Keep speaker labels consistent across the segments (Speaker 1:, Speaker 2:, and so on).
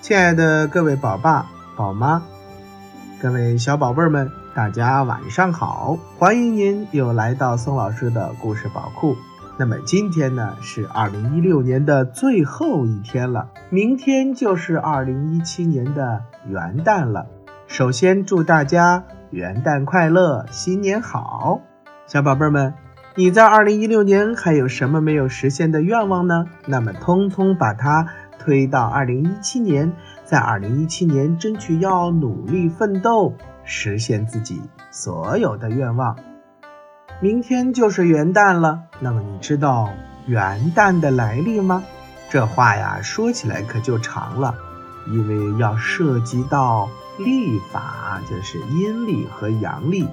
Speaker 1: 亲爱的各位宝爸、宝妈，各位小宝贝儿们，大家晚上好！欢迎您又来到宋老师的故事宝库。那么今天呢是二零一六年的最后一天了，明天就是二零一七年的元旦了。首先祝大家元旦快乐，新年好！小宝贝儿们，你在二零一六年还有什么没有实现的愿望呢？那么通通把它推到二零一七年，在二零一七年争取要努力奋斗，实现自己所有的愿望。明天就是元旦了，那么你知道元旦的来历吗？这话呀说起来可就长了，因为要涉及到历法，就是阴历和阳历。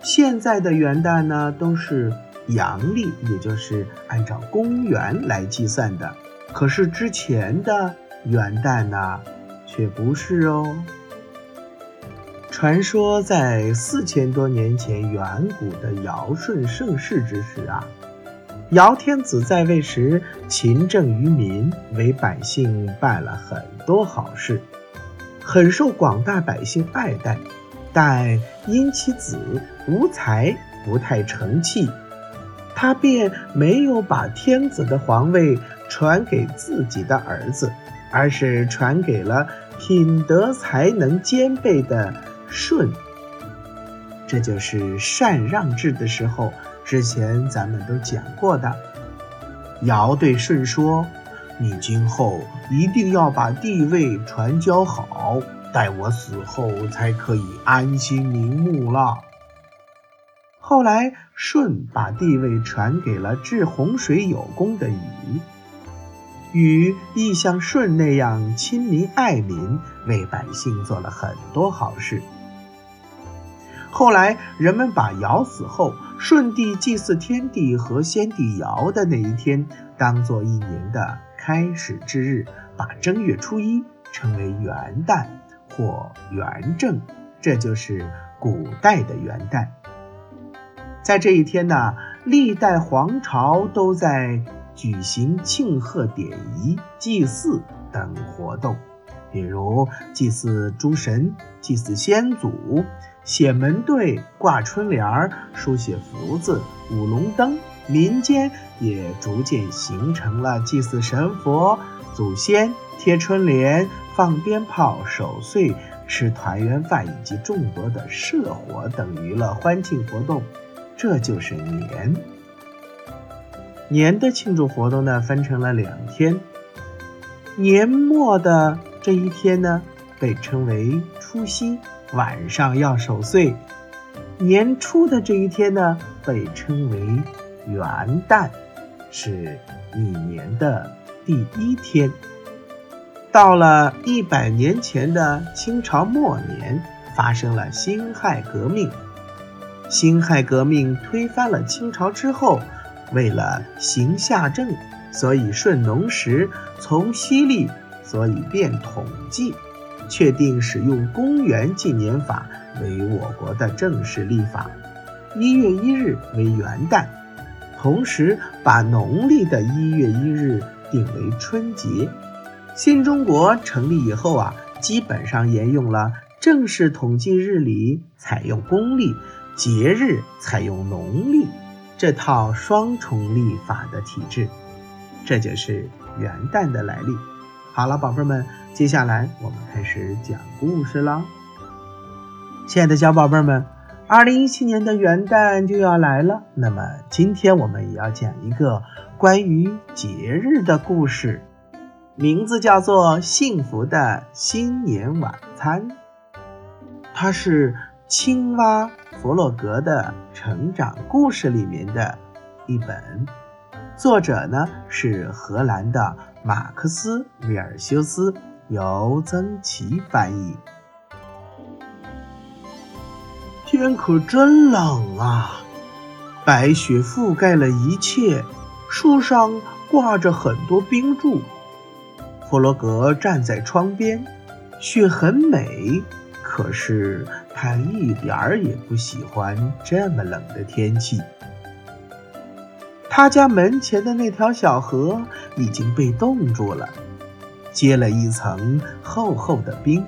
Speaker 1: 现在的元旦呢都是阳历，也就是按照公元来计算的。可是之前的元旦呢，却不是哦。传说在四千多年前，远古的尧舜盛世之时啊，尧天子在位时勤政于民，为百姓办了很多好事，很受广大百姓爱戴。但因其子无才，不太成器，他便没有把天子的皇位传给自己的儿子，而是传给了品德才能兼备的。舜，这就是禅让制的时候，之前咱们都讲过的。尧对舜说：“你今后一定要把地位传教好，待我死后才可以安心瞑目了。”后来，舜把帝位传给了治洪水有功的禹，禹亦像舜那样亲民爱民，为百姓做了很多好事。后来，人们把尧死后舜帝祭祀天地和先帝尧的那一天当做一年的开始之日，把正月初一称为元旦或元正，这就是古代的元旦。在这一天呢，历代皇朝都在举行庆贺典仪、祭祀等活动，比如祭祀诸神、祭祀先祖。写门对、挂春联儿、书写福字、舞龙灯，民间也逐渐形成了祭祀神佛、祖先、贴春联、放鞭炮、守岁、吃团圆饭以及众多的社火等娱乐欢庆活动。这就是年。年的庆祝活动呢，分成了两天。年末的这一天呢，被称为除夕。晚上要守岁，年初的这一天呢，被称为元旦，是一年的第一天。到了一百年前的清朝末年，发生了辛亥革命。辛亥革命推翻了清朝之后，为了行夏政，所以顺农时从西历，所以变统计。确定使用公元纪年法为我国的正式历法，一月一日为元旦，同时把农历的一月一日定为春节。新中国成立以后啊，基本上沿用了正式统计日里采用公历，节日采用农历这套双重历法的体制，这就是元旦的来历。好了，宝贝们，接下来我们开始讲故事了。亲爱的小宝贝们，二零一七年的元旦就要来了，那么今天我们也要讲一个关于节日的故事，名字叫做《幸福的新年晚餐》。它是青蛙弗洛格的成长故事里面的一本，作者呢是荷兰的。马克思·威尔修斯由曾琦翻译。天可真冷啊！白雪覆盖了一切，树上挂着很多冰柱。弗洛格站在窗边，雪很美，可是他一点儿也不喜欢这么冷的天气。他家门前的那条小河已经被冻住了，结了一层厚厚的冰。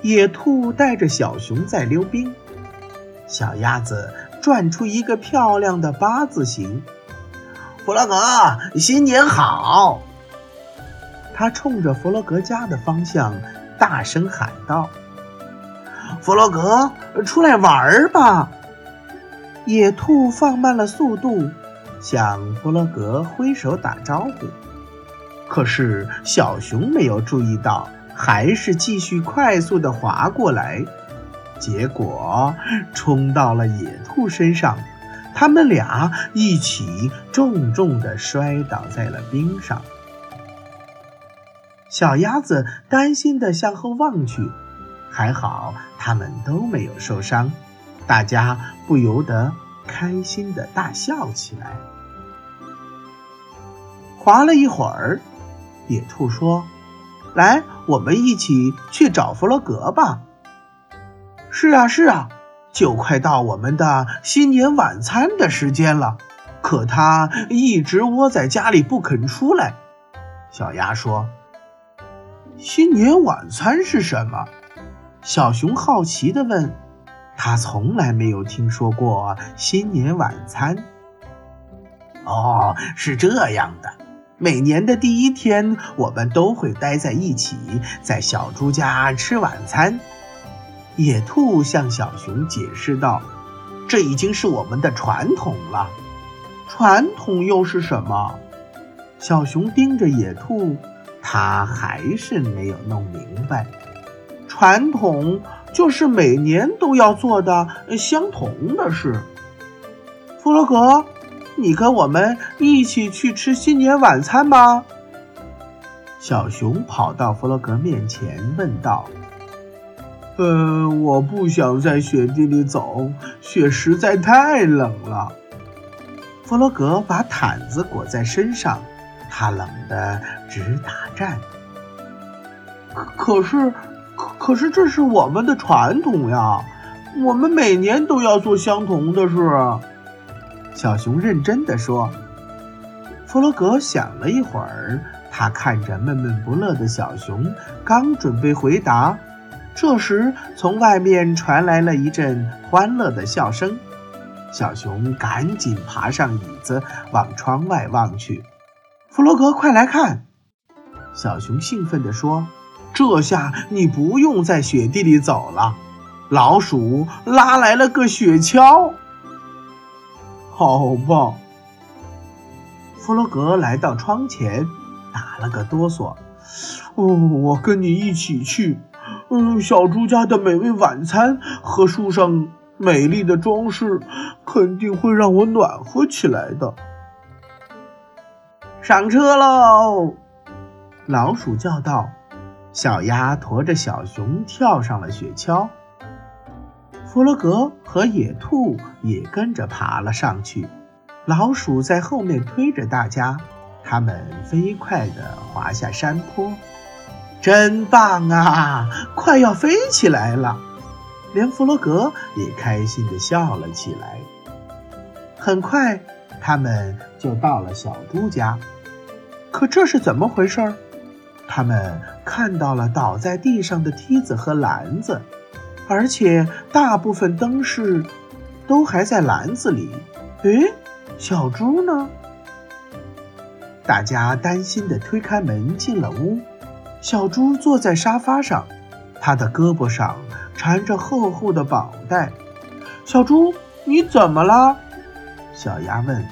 Speaker 1: 野兔带着小熊在溜冰，小鸭子转出一个漂亮的八字形。
Speaker 2: 弗洛格，新年好！
Speaker 1: 他冲着弗洛格家的方向大声喊道：“
Speaker 2: 弗洛格，出来玩儿吧！”
Speaker 1: 野兔放慢了速度，向弗洛格挥手打招呼。可是小熊没有注意到，还是继续快速地滑过来，结果冲到了野兔身上。他们俩一起重重地摔倒在了冰上。小鸭子担心地向后望去，还好他们都没有受伤。大家不由得开心地大笑起来。滑了一会儿，野兔说：“来，我们一起去找弗洛格吧。”“
Speaker 2: 是啊，是啊。”就快到我们的新年晚餐的时间了，可他一直窝在家里不肯出来。小鸭说：“
Speaker 1: 新年晚餐是什么？”小熊好奇地问。他从来没有听说过新年晚餐。
Speaker 2: 哦，是这样的，每年的第一天，我们都会待在一起，在小猪家吃晚餐。
Speaker 1: 野兔向小熊解释道：“这已经是我们的传统了。传统又是什么？”小熊盯着野兔，他还是没有弄明白。传统就是每年都要做的相同的事。弗洛格，你跟我们一起去吃新年晚餐吧？小熊跑到弗洛格面前问道。
Speaker 3: 呃，我不想在雪地里走，雪实在太冷了。
Speaker 1: 弗洛格把毯子裹在身上，他冷得直打颤。可可是，可是这是我们的传统呀，我们每年都要做相同的事。小熊认真地说。弗洛格想了一会儿，他看着闷闷不乐的小熊，刚准备回答。这时，从外面传来了一阵欢乐的笑声。小熊赶紧爬上椅子，往窗外望去。弗洛格，快来看！小熊兴奋地说：“这下你不用在雪地里走了。老鼠拉来了个雪橇，
Speaker 3: 好棒！”
Speaker 1: 弗洛格来到窗前，打了个哆嗦。
Speaker 3: “哦，我跟你一起去。”嗯，小猪家的美味晚餐和树上美丽的装饰，肯定会让我暖和起来的。
Speaker 2: 上车喽！
Speaker 1: 老鼠叫道。小鸭驮着小熊跳上了雪橇。弗洛格和野兔也跟着爬了上去。老鼠在后面推着大家，他们飞快地滑下山坡。真棒啊！快要飞起来了，连弗洛格也开心地笑了起来。很快，他们就到了小猪家。可这是怎么回事？他们看到了倒在地上的梯子和篮子，而且大部分灯饰都还在篮子里。诶，小猪呢？大家担心地推开门进了屋。小猪坐在沙发上，他的胳膊上缠着厚厚的绑带。小猪，你怎么了？小鸭问。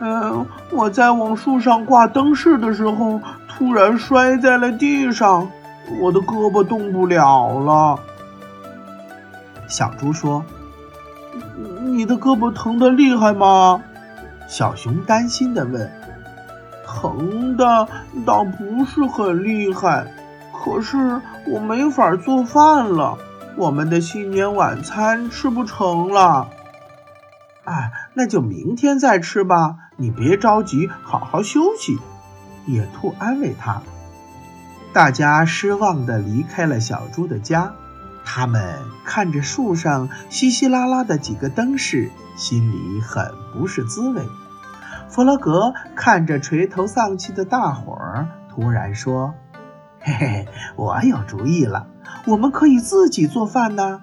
Speaker 3: 嗯，我在往树上挂灯饰的时候，突然摔在了地上，我的胳膊动不了了。
Speaker 1: 小猪说：“你的胳膊疼得厉害吗？”小熊担心地问。
Speaker 3: 疼的倒不是很厉害，可是我没法做饭了，我们的新年晚餐吃不成了。
Speaker 1: 哎，那就明天再吃吧，你别着急，好好休息。野兔安慰他。大家失望地离开了小猪的家，他们看着树上稀稀拉拉的几个灯饰，心里很不是滋味。弗洛格看着垂头丧气的大伙儿，突然说：“嘿嘿，我有主意了，我们可以自己做饭呢。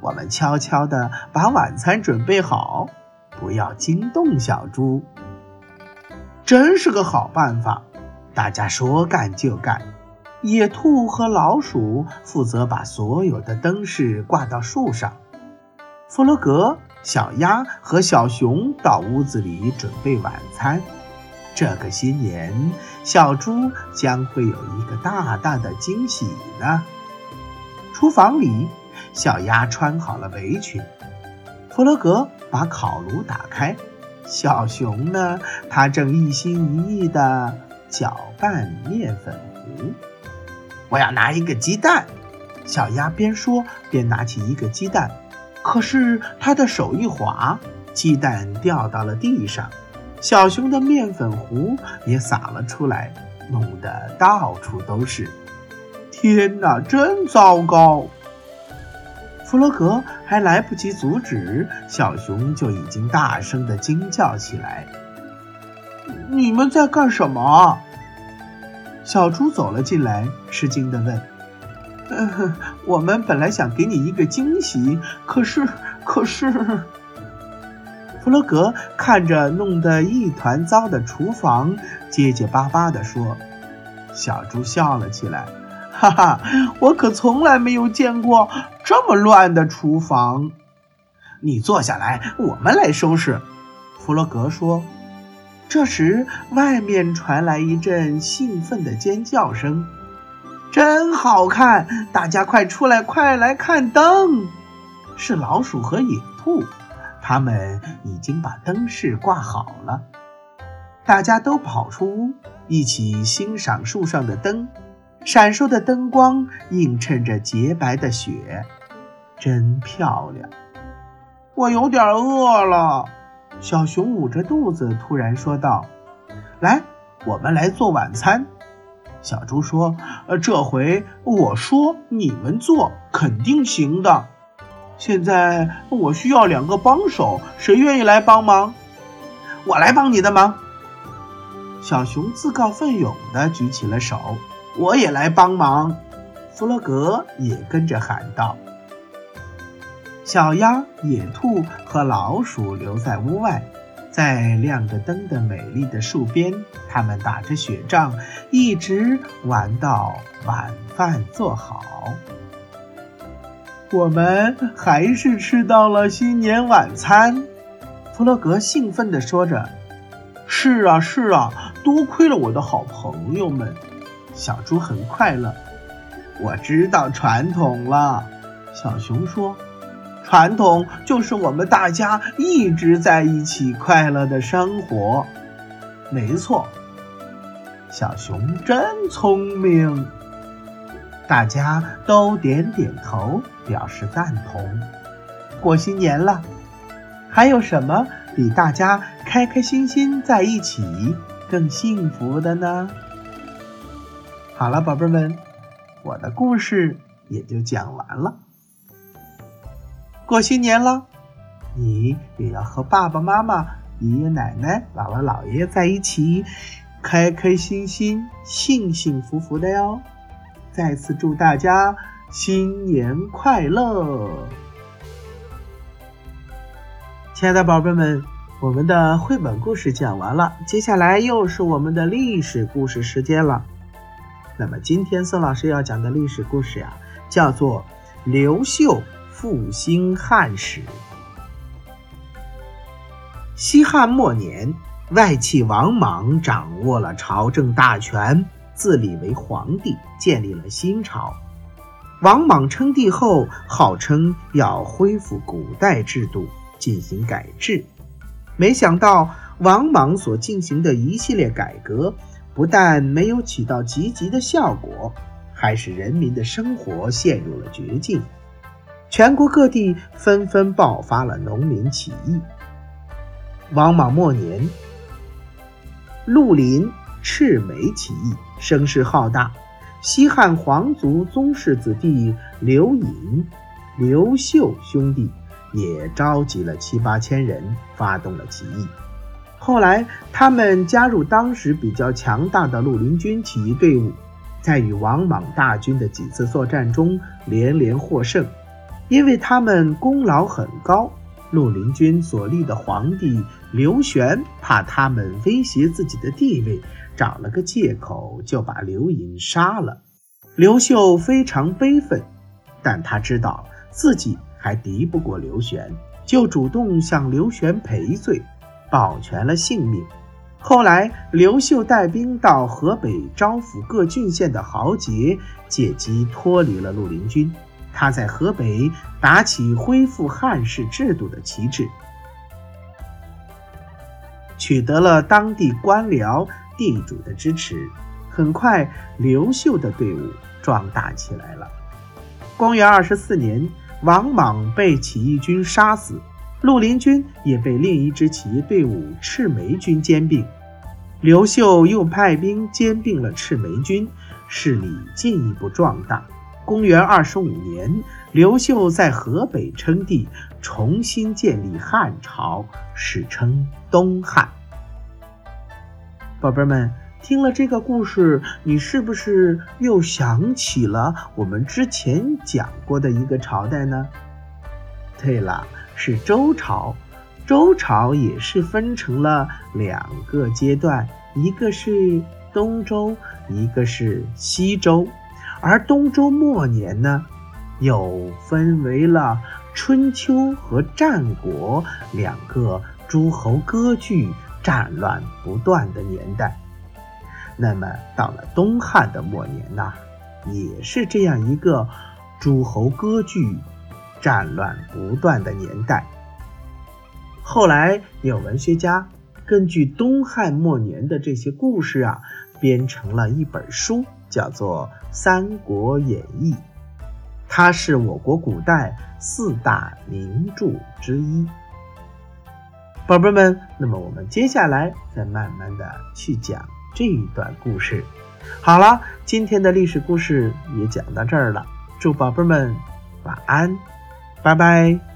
Speaker 1: 我们悄悄地把晚餐准备好，不要惊动小猪。”
Speaker 2: 真是个好办法！
Speaker 1: 大家说干就干。野兔和老鼠负责把所有的灯饰挂到树上。弗洛格、小鸭和小熊到屋子里准备晚餐。这个新年，小猪将会有一个大大的惊喜呢。厨房里，小鸭穿好了围裙。弗洛格把烤炉打开。小熊呢？他正一心一意地搅拌面粉糊。我要拿一个鸡蛋。小鸭边说边拿起一个鸡蛋，可是他的手一滑，鸡蛋掉到了地上，小熊的面粉糊也洒了出来，弄得到处都是。
Speaker 2: 天哪，真糟糕！
Speaker 1: 弗洛格还来不及阻止，小熊就已经大声地惊叫起来：“
Speaker 2: 你们在干什么？”
Speaker 1: 小猪走了进来，吃惊地问：“
Speaker 2: 嗯，我们本来想给你一个惊喜，可是，可是……”
Speaker 1: 弗洛格看着弄得一团糟的厨房，结结巴巴地说：“
Speaker 2: 小猪笑了起来。”哈哈，我可从来没有见过这么乱的厨房。
Speaker 1: 你坐下来，我们来收拾。”弗洛格说。这时，外面传来一阵兴奋的尖叫声：“真好看！大家快出来，快来看灯！”是老鼠和野兔，他们已经把灯饰挂好了。大家都跑出屋，一起欣赏树上的灯。闪烁的灯光映衬着洁白的雪，真漂亮。
Speaker 2: 我有点饿了，
Speaker 1: 小熊捂着肚子突然说道：“来，我们来做晚餐。”小猪说：“
Speaker 2: 呃，这回我说你们做肯定行的。现在我需要两个帮手，谁愿意来帮忙？
Speaker 1: 我来帮你的忙。”小熊自告奋勇地举起了手。我也来帮忙，弗洛格也跟着喊道。小鸭、野兔和老鼠留在屋外，在亮着灯的美丽的树边，他们打着雪仗，一直玩到晚饭做好。
Speaker 2: 我们还是吃到了新年晚餐，
Speaker 1: 弗洛格兴奋地说着：“
Speaker 2: 是啊，是啊，多亏了我的好朋友们。”
Speaker 1: 小猪很快乐，我知道传统了。小熊说：“传统就是我们大家一直在一起快乐的生活。”没错，小熊真聪明。大家都点点头，表示赞同。过新年了，还有什么比大家开开心心在一起更幸福的呢？好了，宝贝们，我的故事也就讲完了。过新年了，你也要和爸爸妈妈、爷爷奶奶、姥姥姥爷在一起，开开心心、幸幸福福的哟。再次祝大家新年快乐！亲爱的宝贝们，我们的绘本故事讲完了，接下来又是我们的历史故事时间了。那么今天宋老师要讲的历史故事呀，叫做刘秀复兴汉史。西汉末年，外戚王莽掌握了朝政大权，自立为皇帝，建立了新朝。王莽称帝后，号称要恢复古代制度，进行改制。没想到，王莽所进行的一系列改革。不但没有起到积极的效果，还使人民的生活陷入了绝境。全国各地纷纷爆发了农民起义。王莽末年，绿林赤眉起义声势浩大，西汉皇族宗室子弟刘隐、刘秀兄弟也召集了七八千人发动了起义。后来，他们加入当时比较强大的绿林军起义队伍，在与王莽大军的几次作战中连连获胜。因为他们功劳很高，绿林军所立的皇帝刘玄怕他们威胁自己的地位，找了个借口就把刘盈杀了。刘秀非常悲愤，但他知道自己还敌不过刘玄，就主动向刘玄赔罪。保全了性命。后来，刘秀带兵到河北招抚各郡县的豪杰，借机脱离了绿林军。他在河北打起恢复汉室制度的旗帜，取得了当地官僚地主的支持。很快，刘秀的队伍壮大起来了。公元二十四年，王莽被起义军杀死。绿林军也被另一支起义队伍赤眉军兼并，刘秀又派兵兼并了赤眉军，势力进一步壮大。公元二十五年，刘秀在河北称帝，重新建立汉朝，史称东汉。宝贝们，听了这个故事，你是不是又想起了我们之前讲过的一个朝代呢？对了。是周朝，周朝也是分成了两个阶段，一个是东周，一个是西周。而东周末年呢，又分为了春秋和战国两个诸侯割据、战乱不断的年代。那么到了东汉的末年呢，也是这样一个诸侯割据。战乱不断的年代，后来有文学家根据东汉末年的这些故事啊，编成了一本书，叫做《三国演义》，它是我国古代四大名著之一。宝贝们，那么我们接下来再慢慢的去讲这一段故事。好了，今天的历史故事也讲到这儿了，祝宝贝们晚安。拜拜。